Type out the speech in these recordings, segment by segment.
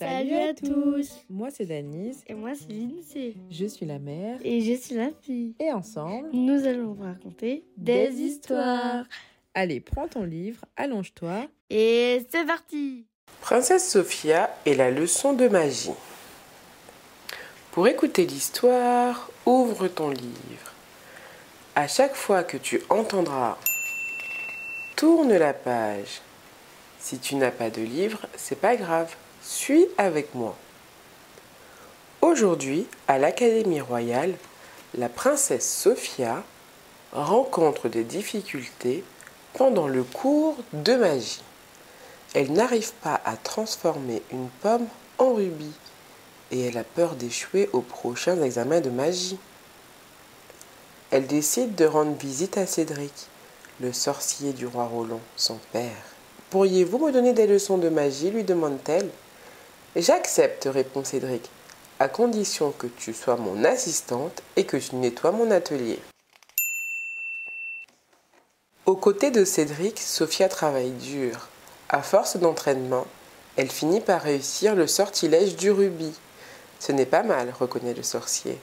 Salut à tous Moi c'est Danise. Et moi c'est Lindsay. Je suis la mère. Et je suis la fille. Et ensemble, nous allons vous raconter des, histoires. Allez, prends ton livre, allonge-toi. Et c'est parti Princesse Sophia et la leçon de magie. Pour écouter l'histoire, ouvre ton livre. À chaque fois que tu entendras, tourne la page. Si tu n'as pas de livre, c'est pas grave, suis avec moi. Aujourd'hui, à l'Académie royale, la princesse Sophia rencontre des difficultés pendant le cours de magie. Elle n'arrive pas à transformer une pomme en rubis et elle a peur d'échouer aux prochains examens de magie. Elle décide de rendre visite à Cédric, le sorcier du roi Roland, son père. Pourriez-vous me donner des leçons de magie lui demande-t-elle. J'accepte, répond Cédric, à condition que tu sois mon assistante et que tu nettoies mon atelier. Aux côtés de Cédric, Sophia travaille dur. À force d'entraînement, elle finit par réussir le sortilège du rubis. Ce n'est pas mal, reconnaît le sorcier.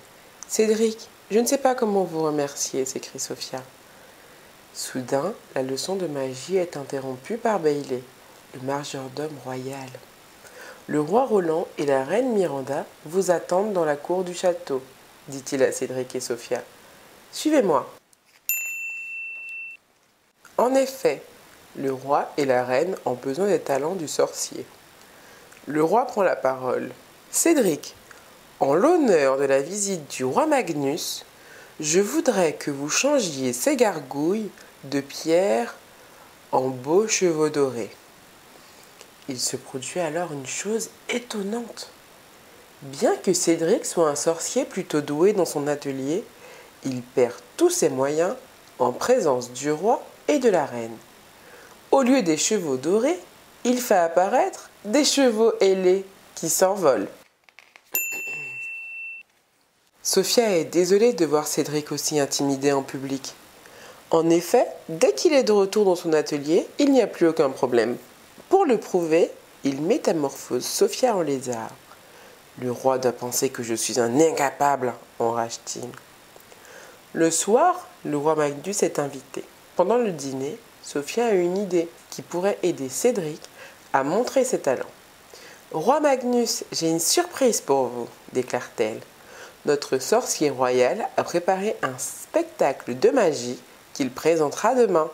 Cédric, je ne sais pas comment vous remercier, s'écrie Sophia. Soudain, la leçon de magie est interrompue par Bailey, le majordome royal. Le roi Roland et la reine Miranda vous attendent dans la cour du château, dit-il à Cédric et Sophia. Suivez-moi. En effet, le roi et la reine ont besoin des talents du sorcier. Le roi prend la parole. Cédric, en l'honneur de la visite du roi Magnus, je voudrais que vous changiez ces gargouilles de pierre en beaux chevaux dorés. Il se produit alors une chose étonnante. Bien que Cédric soit un sorcier plutôt doué dans son atelier, il perd tous ses moyens en présence du roi et de la reine. Au lieu des chevaux dorés, il fait apparaître des chevaux ailés qui s'envolent. Sophia est désolée de voir Cédric aussi intimidé en public. En effet, dès qu'il est de retour dans son atelier, il n'y a plus aucun problème. Pour le prouver, il métamorphose Sophia en lézard. Le roi doit penser que je suis un incapable, enrage-t-il. Le soir, le roi Magnus est invité. Pendant le dîner, Sophia a une idée qui pourrait aider Cédric à montrer ses talents. Roi Magnus, j'ai une surprise pour vous, déclare-t-elle. Notre sorcier royal a préparé un spectacle de magie qu'il présentera demain.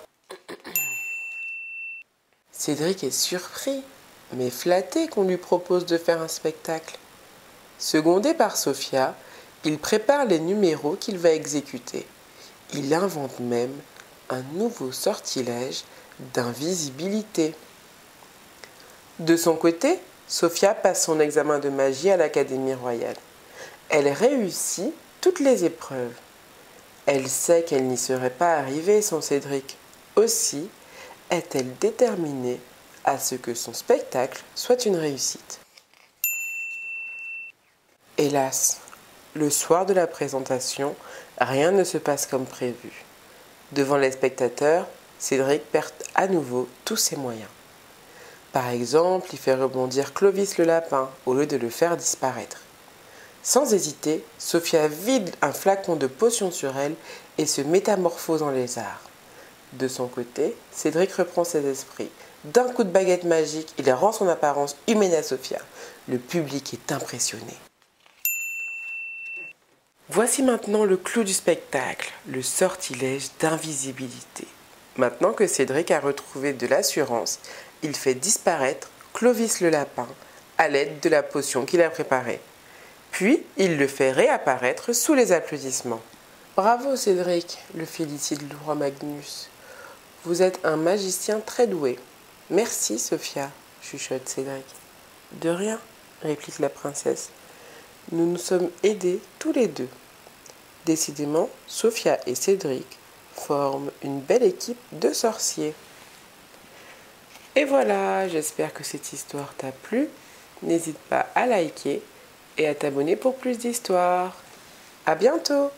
Cédric est surpris, mais flatté qu'on lui propose de faire un spectacle. Secondé par Sophia, il prépare les numéros qu'il va exécuter. Il invente même un nouveau sortilège d'invisibilité. De son côté, Sophia passe son examen de magie à l'Académie royale. Elle réussit toutes les épreuves. Elle sait qu'elle n'y serait pas arrivée sans Cédric. Aussi est-elle déterminée à ce que son spectacle soit une réussite? Hélas, le soir de la présentation, rien ne se passe comme prévu. Devant les spectateurs, Cédric perd à nouveau tous ses moyens. Par exemple, il fait rebondir Clovis le lapin au lieu de le faire disparaître. Sans hésiter, Sophia vide un flacon de potion sur elle et se métamorphose en lézard. De son côté, Cédric reprend ses esprits. D'un coup de baguette magique, il rend son apparence humaine à Sophia. Le public est impressionné. Voici maintenant le clou du spectacle, le sortilège d'invisibilité. Maintenant que Cédric a retrouvé de l'assurance, il fait disparaître Clovis le lapin à l'aide de la potion qu'il a préparée. Puis il le fait réapparaître sous les applaudissements. Bravo Cédric, le félicite le roi Magnus. Vous êtes un magicien très doué. Merci Sophia, chuchote Cédric. De rien, réplique la princesse. Nous nous sommes aidés tous les deux. Décidément, Sophia et Cédric forment une belle équipe de sorciers. Et voilà, j'espère que cette histoire t'a plu. N'hésite pas à liker et à t'abonner pour plus d'histoires. À bientôt!